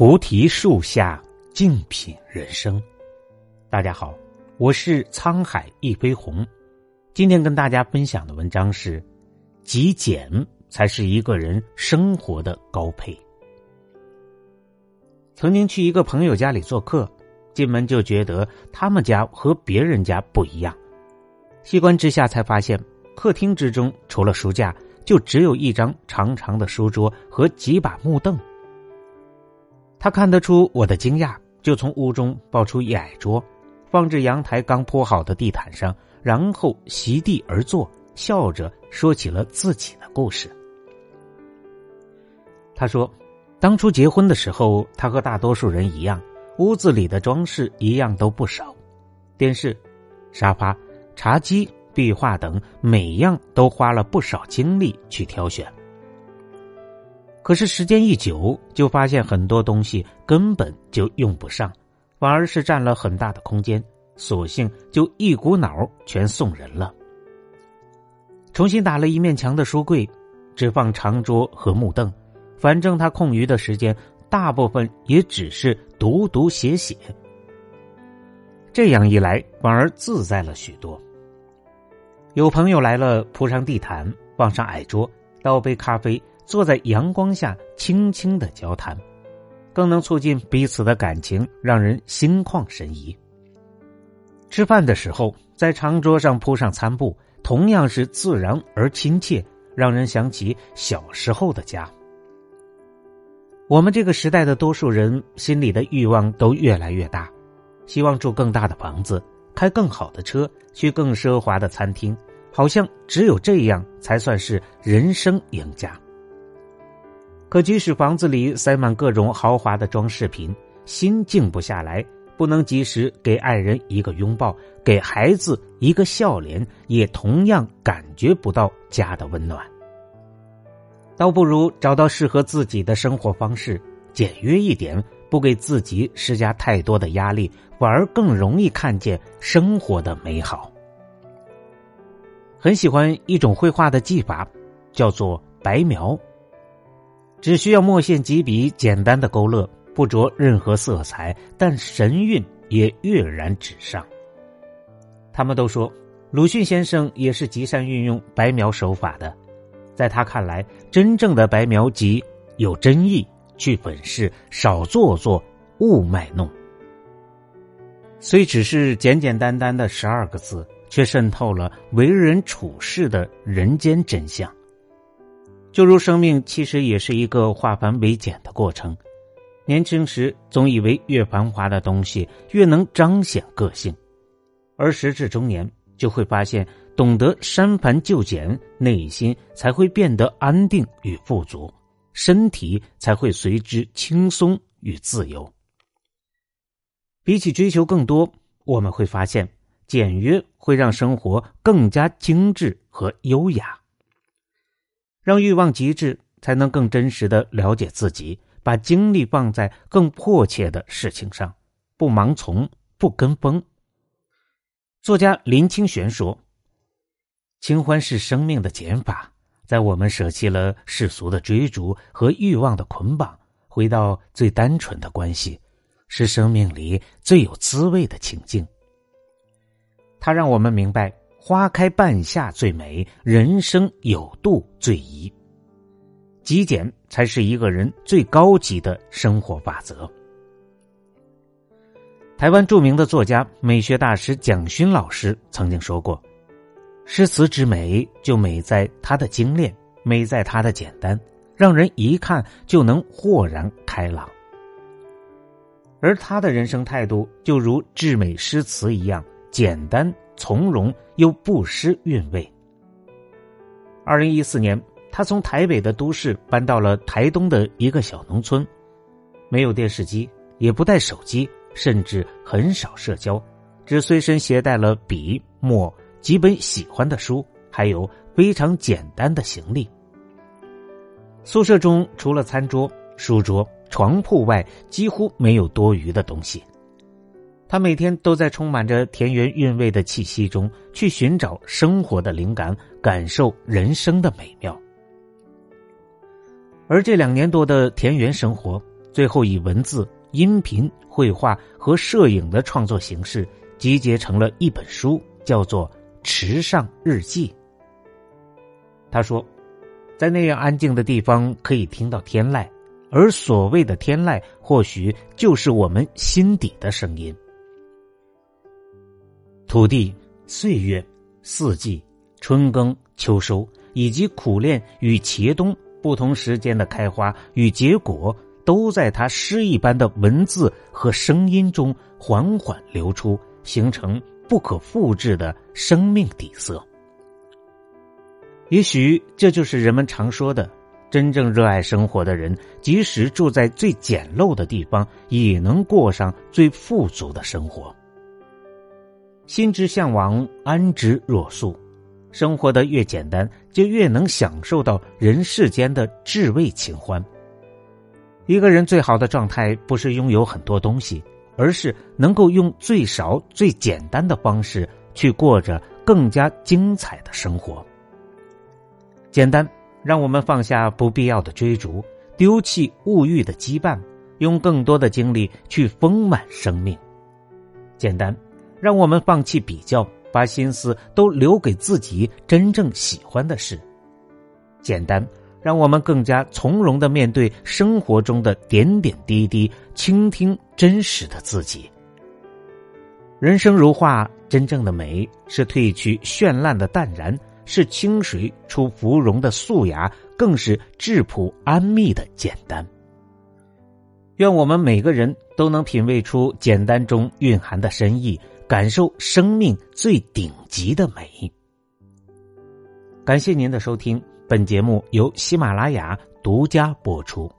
菩提树下静品人生。大家好，我是沧海一飞鸿。今天跟大家分享的文章是：极简才是一个人生活的高配。曾经去一个朋友家里做客，进门就觉得他们家和别人家不一样。细观之下，才发现客厅之中除了书架，就只有一张长长的书桌和几把木凳。他看得出我的惊讶，就从屋中抱出一矮桌，放置阳台刚铺好的地毯上，然后席地而坐，笑着说起了自己的故事。他说，当初结婚的时候，他和大多数人一样，屋子里的装饰一样都不少，电视、沙发、茶几、壁画等，每样都花了不少精力去挑选。可是时间一久，就发现很多东西根本就用不上，反而是占了很大的空间，索性就一股脑全送人了。重新打了一面墙的书柜，只放长桌和木凳，反正他空余的时间大部分也只是读读写写。这样一来，反而自在了许多。有朋友来了，铺上地毯，放上矮桌，倒杯咖啡。坐在阳光下，轻轻的交谈，更能促进彼此的感情，让人心旷神怡。吃饭的时候，在长桌上铺上餐布，同样是自然而亲切，让人想起小时候的家。我们这个时代的多数人心里的欲望都越来越大，希望住更大的房子，开更好的车，去更奢华的餐厅，好像只有这样才算是人生赢家。可即使房子里塞满各种豪华的装饰品，心静不下来，不能及时给爱人一个拥抱，给孩子一个笑脸，也同样感觉不到家的温暖。倒不如找到适合自己的生活方式，简约一点，不给自己施加太多的压力，反而更容易看见生活的美好。很喜欢一种绘画的技法，叫做白描。只需要墨线几笔，简单的勾勒，不着任何色彩，但神韵也跃然纸上。他们都说，鲁迅先生也是极善运用白描手法的。在他看来，真正的白描即有真意，去粉饰，少做作，勿卖弄。虽只是简简单单的十二个字，却渗透了为人处事的人间真相。就如生命其实也是一个化繁为简的过程，年轻时总以为越繁华的东西越能彰显个性，而时至中年就会发现，懂得删繁就简，内心才会变得安定与富足，身体才会随之轻松与自由。比起追求更多，我们会发现，简约会让生活更加精致和优雅。让欲望极致，才能更真实的了解自己，把精力放在更迫切的事情上，不盲从，不跟风。作家林清玄说：“清欢是生命的减法，在我们舍弃了世俗的追逐和欲望的捆绑，回到最单纯的关系，是生命里最有滋味的情境。”他让我们明白。花开半夏最美，人生有度最宜。极简才是一个人最高级的生活法则。台湾著名的作家、美学大师蒋勋老师曾经说过：“诗词之美，就美在它的精炼，美在它的简单，让人一看就能豁然开朗。”而他的人生态度，就如至美诗词一样简单。从容又不失韵味。二零一四年，他从台北的都市搬到了台东的一个小农村，没有电视机，也不带手机，甚至很少社交，只随身携带了笔墨、几本喜欢的书，还有非常简单的行李。宿舍中除了餐桌、书桌、床铺外，几乎没有多余的东西。他每天都在充满着田园韵味的气息中去寻找生活的灵感，感受人生的美妙。而这两年多的田园生活，最后以文字、音频、绘画和摄影的创作形式集结成了一本书，叫做《池上日记》。他说，在那样安静的地方可以听到天籁，而所谓的天籁，或许就是我们心底的声音。土地、岁月、四季、春耕、秋收，以及苦练与茄冬不同时间的开花与结果，都在他诗一般的文字和声音中缓缓流出，形成不可复制的生命底色。也许这就是人们常说的：真正热爱生活的人，即使住在最简陋的地方，也能过上最富足的生活。心之向往，安之若素。生活的越简单，就越能享受到人世间的至味情欢。一个人最好的状态，不是拥有很多东西，而是能够用最少、最简单的方式去过着更加精彩的生活。简单，让我们放下不必要的追逐，丢弃物欲的羁绊，用更多的精力去丰满生命。简单。让我们放弃比较，把心思都留给自己真正喜欢的事。简单，让我们更加从容的面对生活中的点点滴滴，倾听真实的自己。人生如画，真正的美是褪去绚烂的淡然，是清水出芙蓉的素雅，更是质朴安谧的简单。愿我们每个人都能品味出简单中蕴含的深意。感受生命最顶级的美。感谢您的收听，本节目由喜马拉雅独家播出。